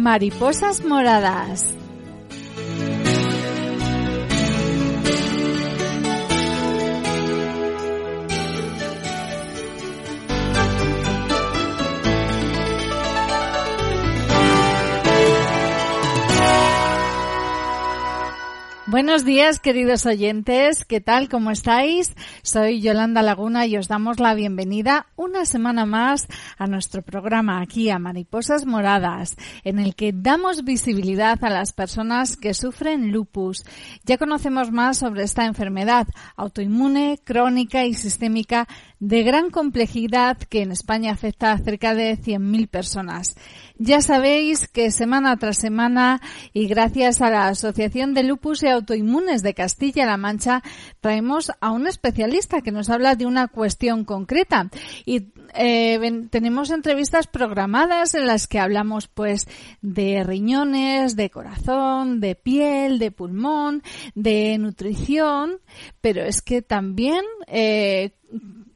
Mariposas moradas. Buenos días, queridos oyentes. ¿Qué tal? ¿Cómo estáis? Soy Yolanda Laguna y os damos la bienvenida una semana más a nuestro programa aquí a Mariposas Moradas, en el que damos visibilidad a las personas que sufren lupus. Ya conocemos más sobre esta enfermedad autoinmune, crónica y sistémica de gran complejidad que en España afecta a cerca de 100.000 personas. Ya sabéis que semana tras semana y gracias a la Asociación de Lupus y Autoinmunes de Castilla-La Mancha traemos a un especialista que nos habla de una cuestión concreta. Y eh, tenemos entrevistas programadas en las que hablamos pues de riñones, de corazón, de piel, de pulmón, de nutrición, pero es que también eh,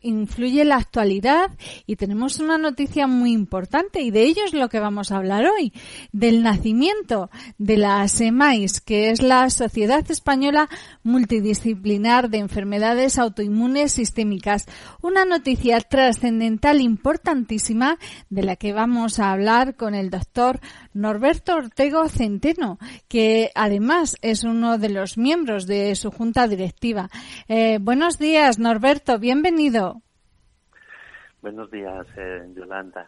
influye la actualidad y tenemos una noticia muy importante y de ello es lo que vamos a hablar hoy, del nacimiento de la SEMAIS, que es la Sociedad Española Multidisciplinar de Enfermedades Autoinmunes Sistémicas. Una noticia trascendental importantísima de la que vamos a hablar con el doctor Norberto Ortego Centeno, que además es uno de los miembros de su junta directiva. Eh, buenos días, Norberto, bienvenido. Buenos días, eh, Yolanda.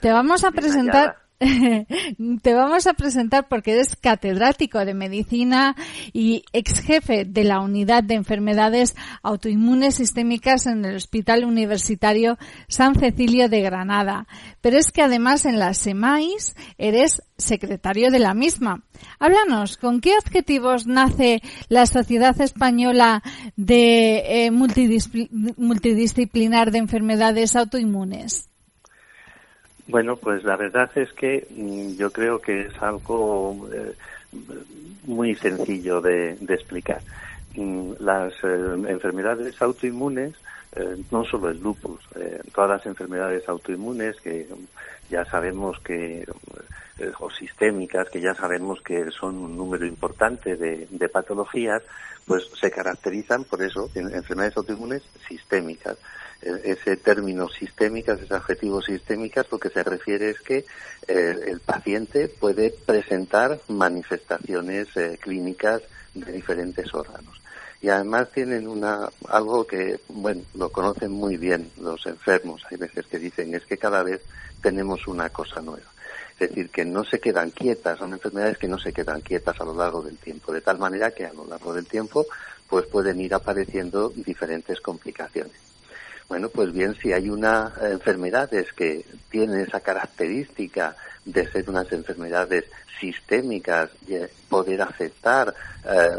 Te vamos a presentar. Te vamos a presentar porque eres catedrático de medicina y ex jefe de la unidad de enfermedades autoinmunes sistémicas en el Hospital Universitario San Cecilio de Granada. Pero es que además en la SEMAIS eres secretario de la misma. Háblanos, ¿con qué objetivos nace la Sociedad Española de eh, Multidisciplinar de Enfermedades Autoinmunes? Bueno, pues la verdad es que mm, yo creo que es algo eh, muy sencillo de, explicar. Mm, las eh, enfermedades autoinmunes, eh, no solo el lupus, todas las enfermedades autoinmunes que ya sabemos que, o sistémicas, que ya sabemos que son un número importante de, de patologías, pues se caracterizan por eso en enfermedades autoinmunes sistémicas ese término sistémicas, ese adjetivo sistémicas, lo que se refiere es que eh, el paciente puede presentar manifestaciones eh, clínicas de diferentes órganos. Y además tienen una, algo que, bueno, lo conocen muy bien los enfermos. Hay veces que dicen es que cada vez tenemos una cosa nueva. Es decir, que no se quedan quietas, son enfermedades que no se quedan quietas a lo largo del tiempo, de tal manera que a lo largo del tiempo pues pueden ir apareciendo diferentes complicaciones. Bueno, pues bien, si hay una eh, enfermedades que tienen esa característica de ser unas enfermedades sistémicas, y poder afectar eh,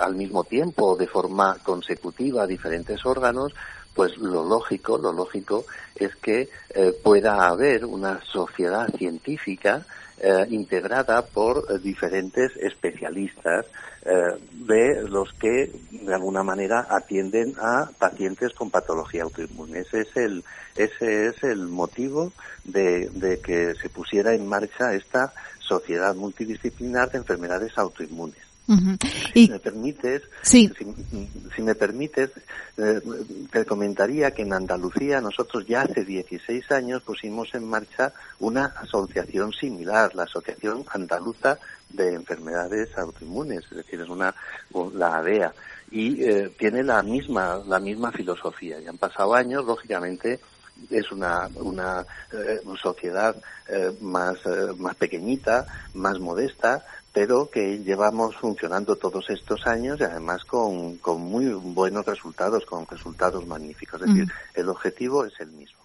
al, mismo tiempo, de forma consecutiva, a diferentes órganos, pues lo lógico, lo lógico es que eh, pueda haber una sociedad científica eh, integrada por eh, diferentes especialistas eh, de los que de alguna manera atienden a pacientes con patología autoinmune. Ese es el, ese es el motivo de, de que se pusiera en marcha esta sociedad multidisciplinar de enfermedades autoinmunes. Si me permites, si, me permites, eh, te comentaría que en Andalucía nosotros ya hace 16 años pusimos en marcha una asociación similar, la Asociación Andaluza de Enfermedades Autoinmunes, es decir, es una la ADEA y eh, tiene la misma la misma filosofía. Y han pasado años, lógicamente, es una, una sociedad más, más pequeñita, más modesta, pero que llevamos funcionando todos estos años y además con, con muy buenos resultados, con resultados magníficos. Es decir, el objetivo es el mismo.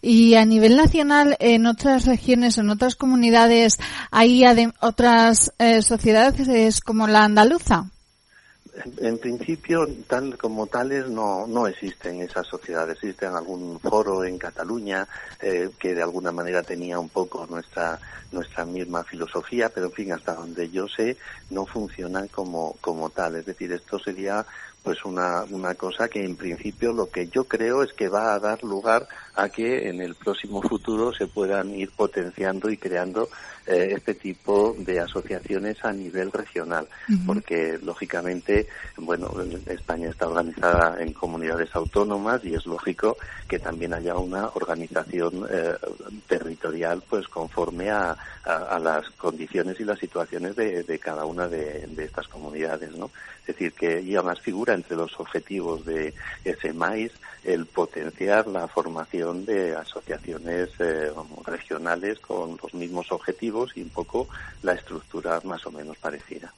Y a nivel nacional, en otras regiones, en otras comunidades, ¿hay otras eh, sociedades como la andaluza? En, principio, tal como tales, no, no existen esas sociedades. Existe algún foro en Cataluña eh, que de alguna manera tenía un poco nuestra nuestra misma filosofía, pero en fin, hasta donde yo sé, no funcionan como, como tal. Es decir, esto sería pues una, una cosa que en principio lo que yo creo es que va a dar lugar a que en el próximo futuro se puedan ir potenciando y creando eh, este tipo de asociaciones a nivel regional, porque lógicamente, bueno, España está organizada en comunidades autónomas y es lógico que también haya una organización eh, territorial, pues conforme a, a, las condiciones y las situaciones de, de cada una de, de, estas comunidades, ¿no? Es decir, que y además figura entre los objetivos de ese maíz el potenciar la formación de asociaciones eh, regionales con los mismos objetivos y un poco la estructura más o menos parecida.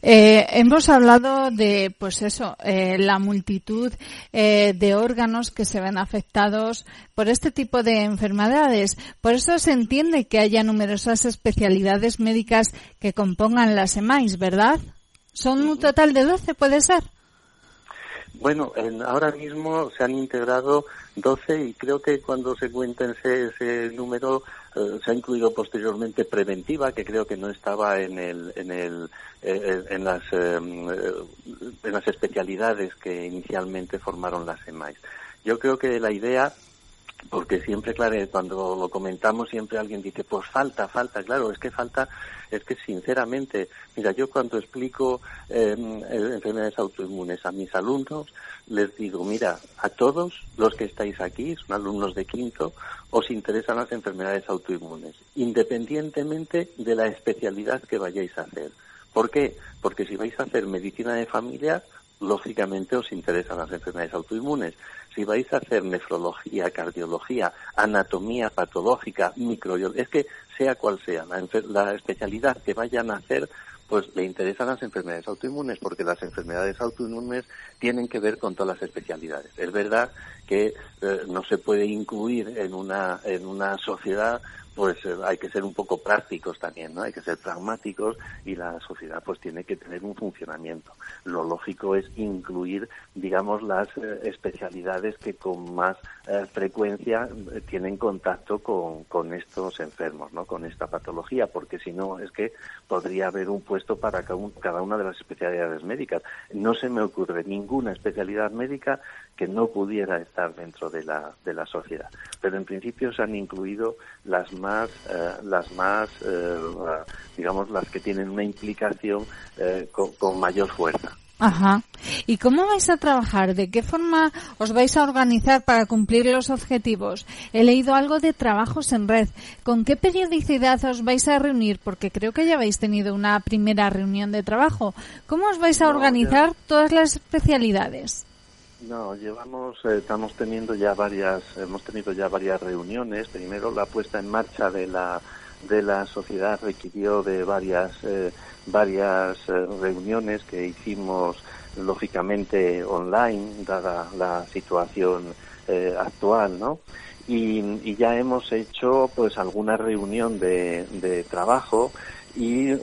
eh, hemos hablado de, pues eso, eh, la multitud eh, de órganos que se ven afectados por este tipo de enfermedades. Por eso se entiende que haya numerosas especialidades médicas que compongan las EMAIS, ¿verdad? ¿Son un total de 12, puede ser? Bueno, ahora mismo se han integrado 12 y creo que cuando se cuenta ese, ese número eh, se ha incluido posteriormente preventiva, que creo que no estaba en el, en el, eh, en las, em, eh, en las especialidades que inicialmente formaron las EMAIS. Yo creo que la idea porque siempre, claro, cuando lo comentamos siempre alguien dice, pues falta, falta, claro, es que falta, es que sinceramente, mira, yo cuando explico eh, enfermedades autoinmunes a mis alumnos, les digo, mira, a todos los que estáis aquí, son alumnos de quinto, os interesan las enfermedades autoinmunes, independientemente de la especialidad que vayáis a hacer. ¿Por qué? Porque si vais a hacer medicina de familia, lógicamente os interesan las enfermedades autoinmunes. Si vais a hacer nefrología, cardiología, anatomía patológica, microbiología, es que sea cual sea la, la especialidad que vayan a hacer, pues le interesan las enfermedades autoinmunes, porque las enfermedades autoinmunes tienen que ver con todas las especialidades. Es verdad que eh, no se puede incluir en una, en una sociedad pues eh, hay que ser un poco prácticos también, ¿no? Hay que ser pragmáticos y la sociedad pues tiene que tener un funcionamiento. Lo lógico es incluir, digamos, las eh, especialidades que con más eh, frecuencia tienen contacto con, con estos enfermos, ¿no? Con esta patología, porque si no es que podría haber un puesto para cada una de las especialidades médicas. No se me ocurre ninguna especialidad médica que no pudiera estar dentro de la, de la sociedad. Pero en principio se han incluido las más, eh, las más, eh, digamos, las que tienen una implicación eh, con, mayor fuerza. Ajá. ¿Y cómo vais a trabajar? ¿De qué forma os vais a organizar para cumplir los objetivos? He leído algo de trabajos en red. ¿Con qué periodicidad os vais a reunir? Porque creo que ya habéis tenido una primera reunión de trabajo. ¿Cómo os vais a organizar todas las especialidades? No, llevamos, eh, estamos teniendo ya varias, hemos tenido ya varias reuniones. Primero la puesta en marcha de la de la sociedad requirió de varias eh, varias eh, reuniones que hicimos lógicamente online dada la situación actual, ¿no? Y, y, ya hemos hecho pues alguna reunión de, de trabajo y eh,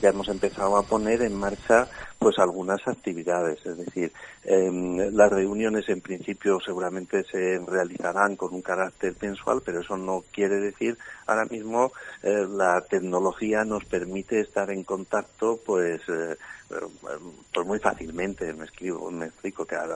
ya hemos empezado a poner en marcha pues algunas actividades, es decir, em, las reuniones en principio seguramente se realizarán con un carácter mensual, pero eso no quiere decir ahora mismo eh, la tecnología nos permite estar en contacto pues eh, pues muy fácilmente. Me escribo me explico que a,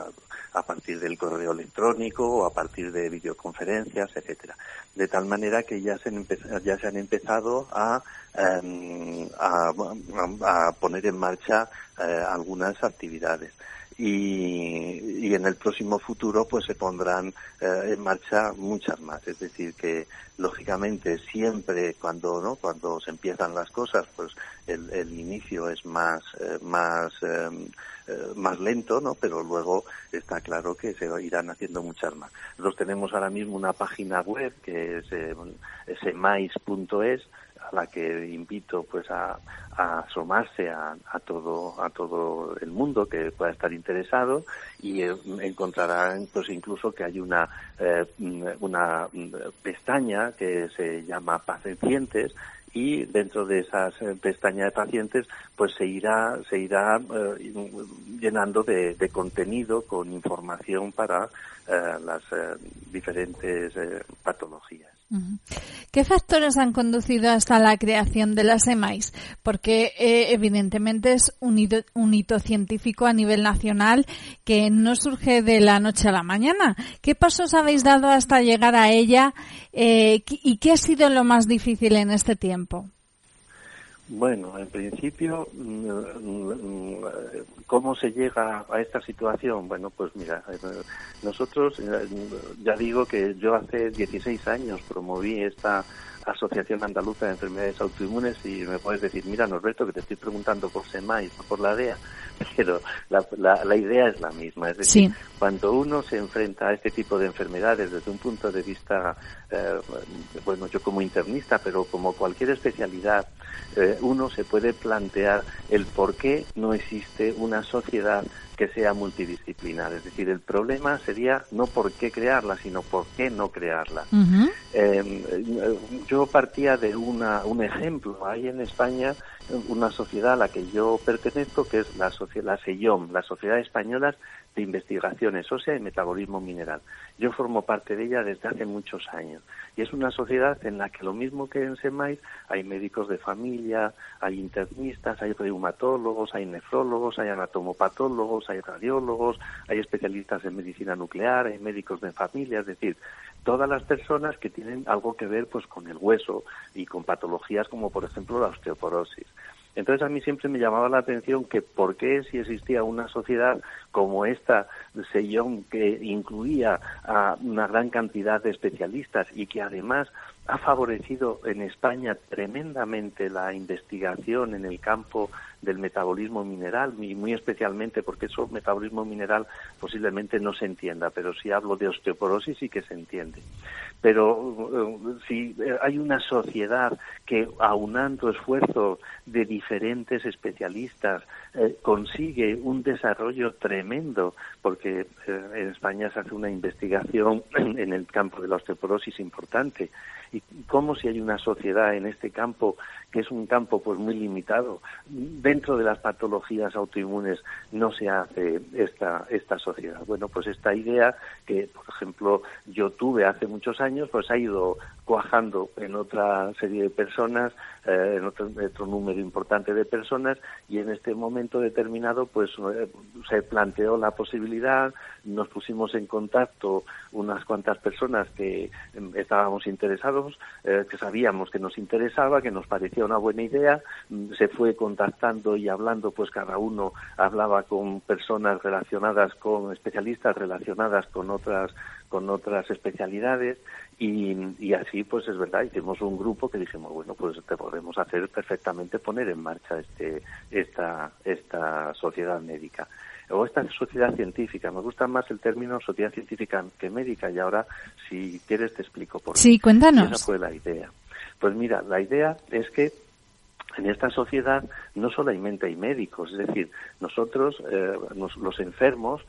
a partir del correo electrónico o a partir de videoconferencias etcétera. De tal manera que ya se han, ya se han empezado a, em, a, poner en marcha eh, algunas actividades. Y, y, en el próximo futuro pues se pondrán eh, en marcha muchas más es decir que lógicamente siempre cuando no cuando se empiezan las cosas pues el, el inicio es más eh, más más lento, ¿no? Pero luego está claro que se irán haciendo muchas más. Nosotros tenemos ahora mismo una página web que es semais.es a la que invito pues a, asomarse a, todo a todo el mundo que pueda estar interesado y eh, encontrarán pues incluso que hay una eh, una pestaña que se llama pacientes y dentro de esas eh, pestañas de pacientes pues se irá se irá llenando de, contenido con información para las diferentes patologías ¿Qué factores han conducido hasta la creación de las EMAIS? Porque eh, evidentemente es un hito, científico a nivel nacional que no surge de la noche a la mañana. ¿Qué pasos habéis dado hasta llegar a ella eh, y qué ha sido lo más difícil en este tiempo? Bueno, en principio, mm, mm, ¿cómo se llega a esta situación? Bueno, pues mira, eh, nosotros, eh, ya digo que yo hace 16 años promoví esta Asociación Andaluza de Enfermedades Autoinmunes y me puedes decir, mira Norberto, que te estoy preguntando por SEMAI, por la DEA, pero la, la, idea es la misma. Es decir, cuando uno se enfrenta a este tipo de enfermedades desde un punto de vista, eh, bueno, yo como internista, pero como cualquier especialidad, eh, uno se puede plantear el por qué no existe una sociedad que sea multidisciplinar. Es decir, el problema sería no por qué crearla, sino por qué no crearla. Em, yo partía de una, un ejemplo. Hay en España una sociedad a la que yo pertenezco, que es la, la SEIOM, la Sociedad Española de Investigaciones Ósea y Metabolismo Mineral. Yo formo parte de ella desde hace muchos años. Y es una sociedad en la que lo mismo que en SEMAIS hay médicos de familia, hay internistas, hay reumatólogos, hay nefrólogos, hay anatomopatólogos, hay radiólogos, hay especialistas en medicina nuclear, hay médicos de familia, es decir, todas las personas que tienen algo que ver pues con el hueso y con patologías como por ejemplo la osteoporosis. Entonces a mí siempre me llamaba la atención que por qué si existía una sociedad como esta, Sellón, que incluía a una gran cantidad de especialistas y que además ha favorecido en España tremendamente la investigación en el campo del metabolismo mineral y muy especialmente porque eso metabolismo mineral posiblemente no se entienda, pero si hablo de osteoporosis sí que se entiende. Pero eh, si hay una sociedad que aunando esfuerzos de diferentes especialistas eh, consigue un desarrollo tremendo, porque eh, en España se hace una investigación en el campo de la osteoporosis importante, y cómo si hay una sociedad en este campo que es un campo pues muy limitado dentro de las patologías autoinmunes no se hace esta esta sociedad. Bueno pues esta idea que por ejemplo yo tuve hace muchos años pues ha ido cuajando en otra serie de personas eh, en otro, número importante de personas y en este momento determinado pues eh, se planteó la posibilidad nos pusimos en contacto unas cuantas personas que em, estábamos interesados eh, que sabíamos que nos interesaba que nos parecía una buena idea, mm, se fue contactando y hablando, pues cada uno hablaba con personas relacionadas con especialistas relacionadas con otras con otras especialidades y, así pues es verdad hicimos un grupo que dijimos bueno pues te podemos hacer perfectamente poner en marcha este esta esta sociedad médica o esta sociedad científica. Me gusta más el término sociedad científica que médica y ahora, si quieres, te explico por qué. Sí, cuéntanos. Esa fue la idea. Pues mira, la idea es que en esta sociedad no solamente hay médicos, es decir, nosotros, eh, los enfermos,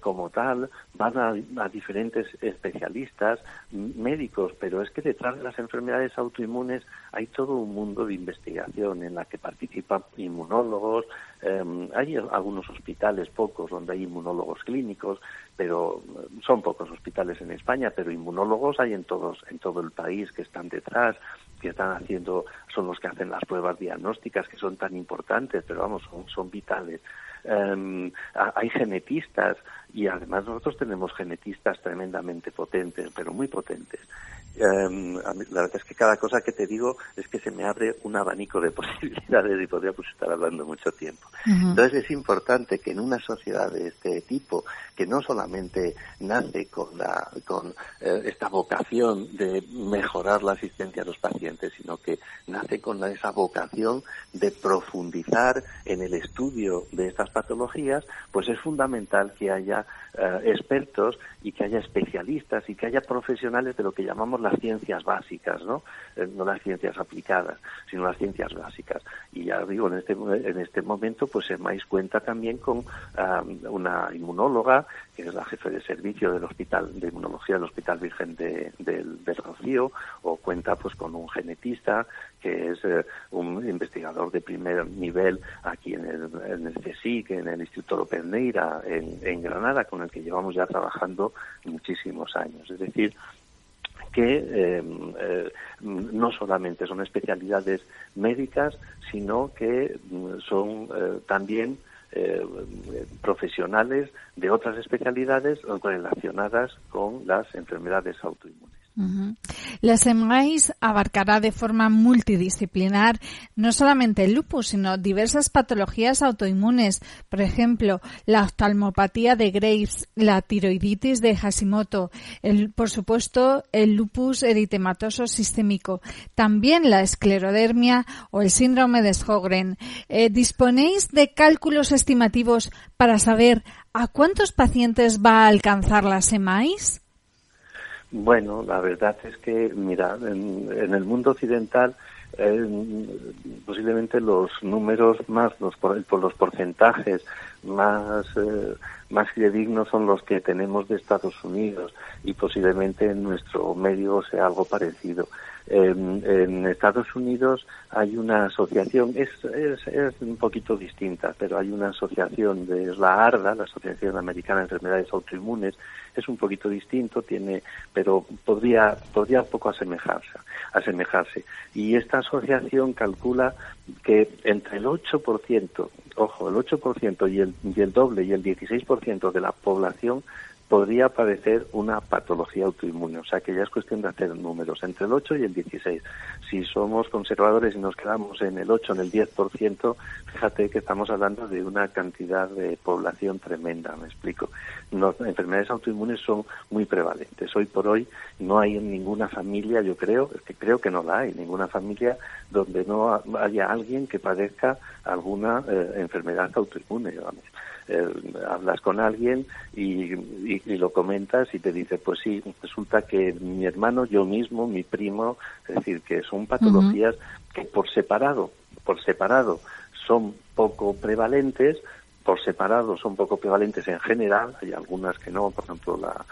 como tal, van a, diferentes especialistas, médicos, pero es que detrás de las enfermedades autoinmunes hay todo un mundo de investigación en la que participan inmunólogos, em, hay algunos hospitales, pocos, donde hay inmunólogos clínicos, pero son pocos hospitales en España, pero inmunólogos hay en todos, en todo el país que están detrás, que están haciendo, son los que hacen las pruebas diagnósticas que son tan importantes, pero vamos, son, son vitales. Em, hay genetistas y además nosotros tenemos genetistas tremendamente potentes, pero muy potentes. Em, la verdad es que cada cosa que te digo es que se me abre un abanico de posibilidades y podríamos estar hablando mucho tiempo. Entonces es importante que en una sociedad de este tipo, que no solamente nace con, la, con eh, esta vocación de mejorar la asistencia a los pacientes, sino que nace con esa vocación de profundizar en el estudio de estas patologías, pues es fundamental que haya eh, expertos y que haya especialistas y que haya profesionales de lo que llamamos las ciencias básicas, ¿no? Eh, no las ciencias aplicadas, sino las ciencias básicas. Y ya digo, en este, en este momento, pues más cuenta también con una inmunóloga, que es la jefe de servicio del Hospital de Inmunología del Hospital Virgen de, del, Rocío, o cuenta pues con un genetista, que es eh, un investigador de primer nivel aquí en el, en en el Instituto Peneira, en, en Granada, con el que llevamos ya trabajando muchísimos años. Es decir, que eh, eh, no solamente son especialidades médicas, sino que mm, son también profesionales de otras especialidades relacionadas con las enfermedades autoinmunes. La SEMAIS abarcará de forma multidisciplinar no solamente el lupus, sino diversas patologías autoinmunes, por ejemplo, la oftalmopatía de Graves, la tiroiditis de Hashimoto, el, por supuesto, el lupus eritematoso sistémico, también la esclerodermia o el síndrome de Sjögren. Eh, ¿Disponéis de cálculos estimativos para saber a cuántos pacientes va a alcanzar la SEMAIS? Bueno, la verdad es que, mira, en, el mundo occidental eh, posiblemente los números más, los, por, los porcentajes más, eh, más fidedignos son los que tenemos de Estados Unidos y posiblemente en nuestro medio sea algo parecido. En, Estados Unidos hay una asociación, es, es, es, un poquito distinta, pero hay una asociación de la ARDA, la Asociación Americana de Enfermedades Autoinmunes, es un poquito distinto, tiene, pero podría, podría poco asemejarse, asemejarse. Y esta asociación calcula que entre el 8%, ojo, el 8% y el, y el doble y el 16% de la población podría padecer una patología autoinmune. O sea que ya es cuestión de hacer números entre el 8 y el 16. Si somos conservadores y nos quedamos en el 8, en el 10%, fíjate que estamos hablando de una cantidad de población tremenda, me explico. Las enfermedades autoinmunes son muy prevalentes. Hoy por hoy no hay en ninguna familia, yo creo, es que creo que no la hay, ninguna familia donde no haya alguien que padezca alguna eh, enfermedad autoinmune. Eh, hablas con alguien y, lo comentas y te dice, pues sí, resulta que mi hermano, yo mismo, mi primo, es decir, que son patologías que por separado, por separado, son poco prevalentes, por separado son poco prevalentes en general, hay algunas que no, por ejemplo la,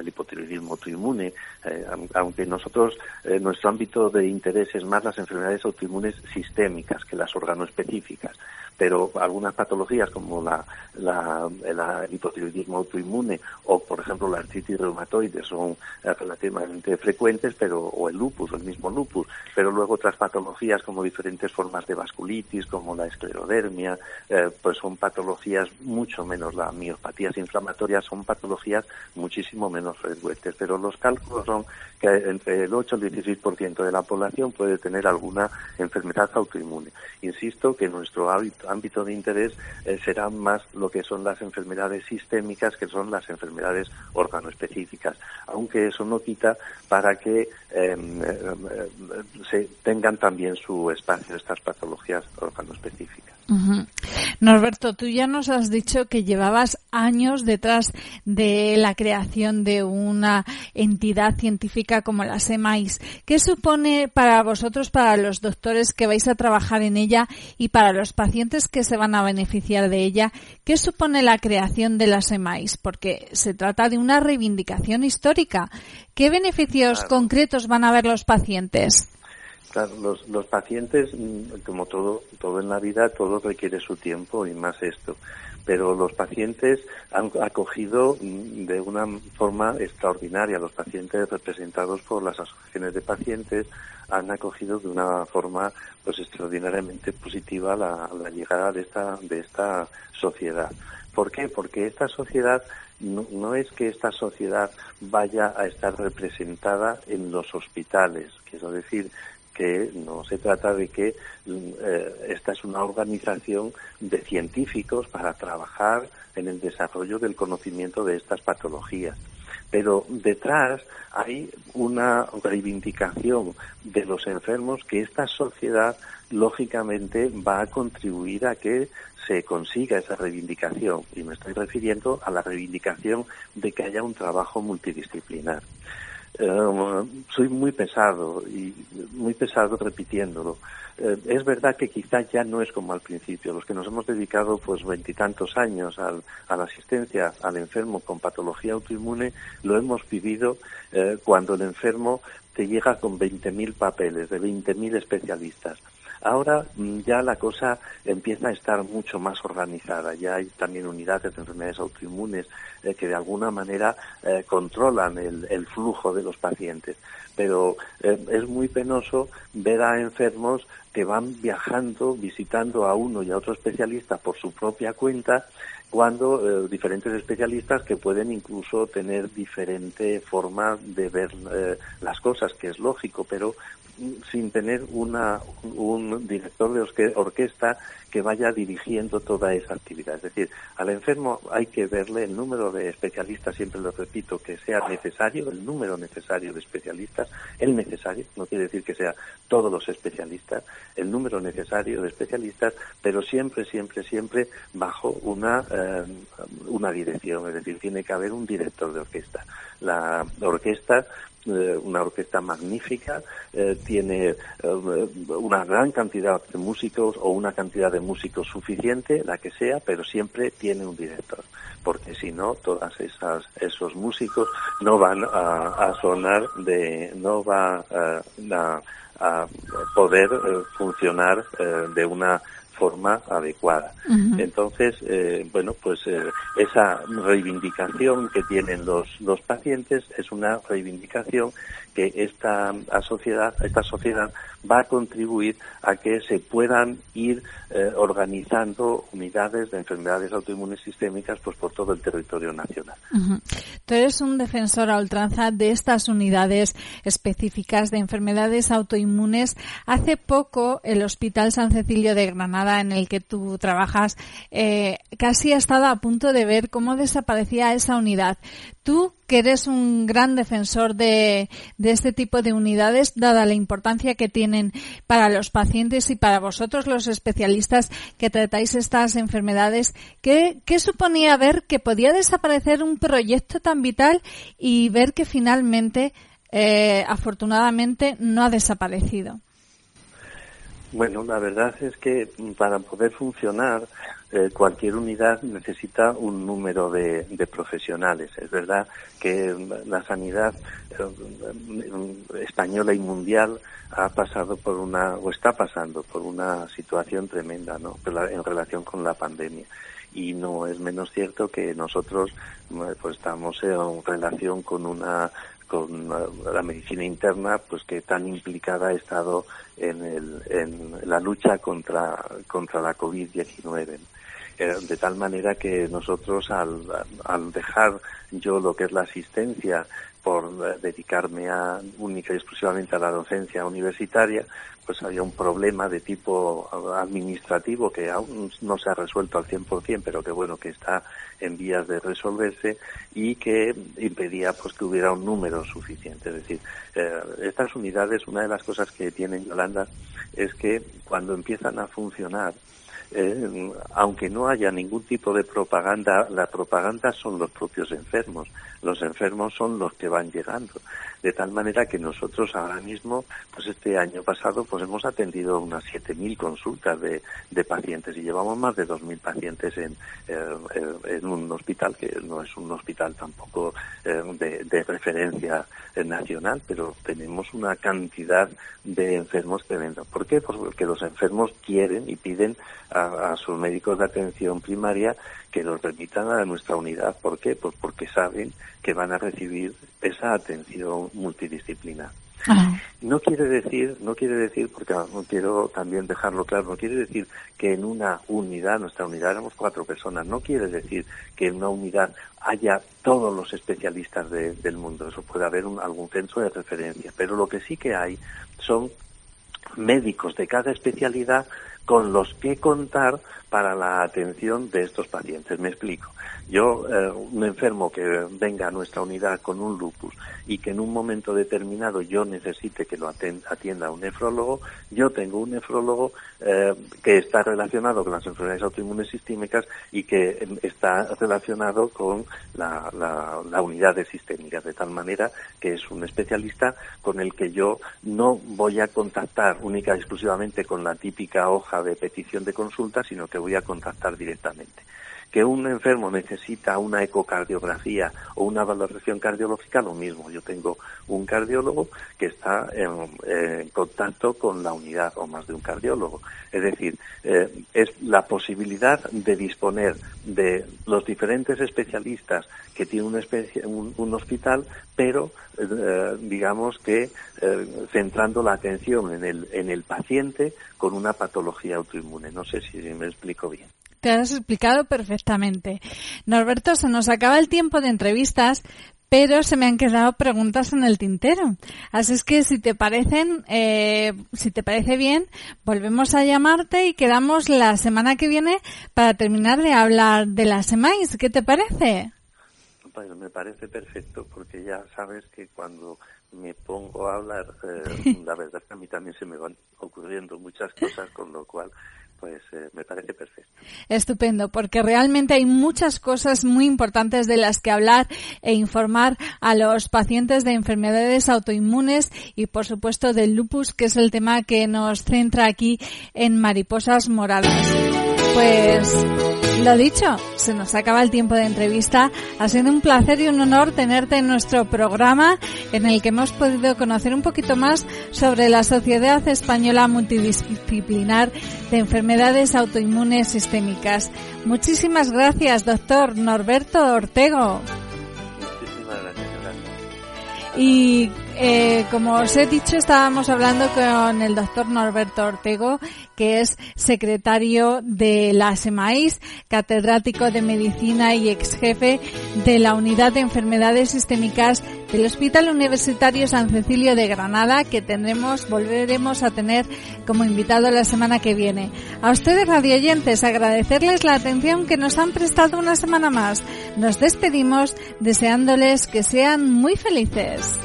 el hipotiroidismo autoinmune, eh, aunque nosotros, eh, nuestro ámbito de interés es más las enfermedades autoinmunes sistémicas que las organoespecíficas pero algunas patologías como la, el hipotiroidismo autoinmune o, por ejemplo, la artritis reumatoide son eh, relativamente frecuentes, pero o el lupus, el mismo lupus, pero luego otras patologías como diferentes formas de vasculitis, como la esclerodermia, pues son patologías mucho menos, las miopatías inflamatorias son patologías muchísimo menos frecuentes, pero los cálculos son que entre el 8 y el 16% de la población puede tener alguna enfermedad autoinmune. Insisto que nuestro ámbito de interés eh, serán más lo que son las enfermedades sistémicas, que son las enfermedades órgano-específicas, aunque eso no quita para que em, eh, se tengan también su espacio estas patologías órgano-específicas. Norberto, tú ya nos has dicho que llevabas años detrás de la creación de una entidad científica como la SEMAIS. ¿Qué supone para vosotros, para los doctores que vais a trabajar en ella y para los pacientes que se van a beneficiar de ella? ¿Qué supone la creación de la SEMAIS? Porque se trata de una reivindicación histórica. ¿Qué beneficios concretos van a ver los pacientes? Los, los pacientes, mm, como todo, todo en la vida, todo requiere su tiempo y más esto. Pero los pacientes han acogido mm, de una forma extraordinaria, los pacientes representados por las asociaciones de pacientes han acogido de una forma pues extraordinariamente positiva la, la llegada de esta de esta sociedad. ¿Por qué? Porque esta sociedad no, es que esta sociedad vaya a estar representada en los hospitales, quiero decir que no se trata de que eh, esta es una organización de científicos para trabajar en el desarrollo del conocimiento de estas patologías. Pero detrás hay una reivindicación de los enfermos que esta sociedad lógicamente va a contribuir a que se consiga esa reivindicación. Y me estoy refiriendo a la reivindicación de que haya un trabajo multidisciplinar. Soy muy pesado y muy pesado repitiéndolo. Eh, es verdad que quizá ya no es como al principio. Los que nos hemos dedicado pues veintitantos años a la asistencia al enfermo con patología autoinmune lo hemos vivido eh, cuando el enfermo te llega con 20.000 papeles de 20.000 especialistas. Ahora mm, ya la cosa empieza a estar mucho más organizada. Ya hay también unidades de enfermedades autoinmunes eh, que de alguna manera eh, controlan el, flujo de los pacientes. Pero eh, es muy penoso ver a enfermos que van viajando, visitando a uno y a otro especialista por su propia cuenta, cuando diferentes especialistas que pueden incluso tener diferente forma de ver las cosas, que es lógico, pero sin tener una, un director de orquesta que vaya dirigiendo toda esa actividad. Es decir, al enfermo hay que verle el número de especialistas, siempre lo repito, que sea necesario, el número necesario de especialistas, el necesario, no quiere decir que sea todos los especialistas, el número necesario de especialistas, pero siempre, siempre, siempre bajo una, eh, una dirección, es decir, tiene que haber un director de orquesta. La orquesta eh, una orquesta magnífica, eh, tiene eh, una gran cantidad de músicos o una cantidad de músicos suficiente, la que sea, pero siempre tiene un director, porque si no, todas esas esos músicos no van a, sonar de, no va a, a poder funcionar de una forma adecuada. Entonces, eh, bueno, pues eh, esa reivindicación que tienen los, los pacientes es una reivindicación que esta sociedad, esta sociedad va a contribuir a que se puedan ir eh, organizando unidades de enfermedades autoinmunes sistémicas pues por todo el territorio nacional. Tú eres un defensor a ultranza de estas unidades específicas de enfermedades autoinmunes. Hace poco el Hospital San Cecilio de Granada, en el que tú trabajas, eh, casi ha estado a punto de ver cómo desaparecía esa unidad. Tú, que eres un gran defensor de, este tipo de unidades, dada la importancia que tienen para los pacientes y para vosotros los especialistas que tratáis estas enfermedades, ¿qué, qué suponía ver que podía desaparecer un proyecto tan vital y ver que finalmente, eh, afortunadamente, no ha desaparecido? Bueno, la verdad es que para poder funcionar eh, cualquier unidad necesita un número de, profesionales. Es verdad que la sanidad eh, española y mundial ha pasado por una, o está pasando por una situación tremenda, ¿no? En relación con la pandemia. Y no es menos cierto que nosotros, pues estamos en relación con una con la medicina interna, pues que tan implicada ha estado en, el, en la lucha contra, contra la COVID-19. Eh, de tal manera que nosotros al, al dejar yo lo que es la asistencia por eh, dedicarme a, única y exclusivamente a la docencia universitaria, pues había un problema de tipo administrativo que aún no se ha resuelto al 100%, pero que bueno, que está en vías de resolverse y que impedía pues que hubiera un número suficiente. Es decir, eh, estas unidades, una de las cosas que tienen Yolanda es que cuando empiezan a funcionar, eh, aunque no haya ningún tipo de propaganda, la propaganda son los propios enfermos. Los enfermos son los que van llegando. De tal manera que nosotros ahora mismo, pues este año pasado, pues hemos atendido unas 7.000 consultas de, de, pacientes y llevamos más de 2.000 pacientes en, eh, en un hospital que no es un hospital tampoco eh, de, de, referencia nacional, pero tenemos una cantidad de enfermos tremenda. ¿Por qué? Pues porque los enfermos quieren y piden a, sus médicos de atención primaria que los remitan a nuestra unidad. ¿Por qué? Pues porque saben que van a recibir esa atención multidisciplinar. No quiere decir, no quiere decir, porque quiero también dejarlo claro, no quiere decir que en una unidad, nuestra unidad éramos cuatro personas, no quiere decir que en una unidad haya todos los especialistas del mundo. Eso puede haber algún centro de referencia, pero lo que sí que hay son médicos de cada especialidad con los que contar para la atención de estos pacientes. Me explico. Yo, eh, un enfermo que venga a nuestra unidad con un lupus y que en un momento determinado yo necesite que lo atienda un nefrólogo, yo tengo un nefrólogo eh, que está relacionado con las enfermedades autoinmunes sistémicas y que está relacionado con la, la unidad de sistémicas, de tal manera que es un especialista con el que yo no voy a contactar única y exclusivamente con la típica hoja de petición de consulta, sino que voy a contactar directamente que un enfermo necesita una ecocardiografía o una valoración cardiológica, lo mismo. Yo tengo un cardiólogo que está en, contacto con la unidad o más de un cardiólogo. Es decir, eh, es la posibilidad de disponer de los diferentes especialistas que tiene un, hospital, pero eh, digamos que eh, centrando la atención en el, en el paciente con una patología autoinmune. No sé si me explico bien. Te has explicado perfectamente. Norberto, se nos acaba el tiempo de entrevistas, pero se me han quedado preguntas en el tintero. Así es que si te parecen, eh, si te parece bien, volvemos a llamarte y quedamos la semana que viene para terminar de hablar de las semáis. ¿Qué te parece? Bueno, me parece perfecto porque ya sabes que cuando me pongo a hablar, eh, la verdad que a mí también se me van ocurriendo muchas cosas, con lo cual pues eh, me parece perfecto. Estupendo, porque realmente hay muchas cosas muy importantes de las que hablar e informar a los pacientes de enfermedades autoinmunes y por supuesto del lupus, que es el tema que nos centra aquí en Mariposas Moradas. Pues lo dicho, se nos acaba el tiempo de entrevista. Ha sido un placer y un honor tenerte en nuestro programa en el que hemos podido conocer un poquito más sobre la Sociedad Española Multidisciplinar de Enfermedades Autoinmunes Sistémicas. Muchísimas gracias, doctor Norberto Ortego. Muchísimas gracias. Y eh, como os he dicho, estábamos hablando con el doctor Norberto Ortego, que es secretario de la SEMAIS, catedrático de medicina y ex jefe de la unidad de enfermedades sistémicas del Hospital Universitario San Cecilio de Granada, que tendremos, volveremos a tener como invitado la semana que viene. A ustedes, radioyentes, agradecerles la atención que nos han prestado una semana más. Nos despedimos deseándoles que sean muy felices.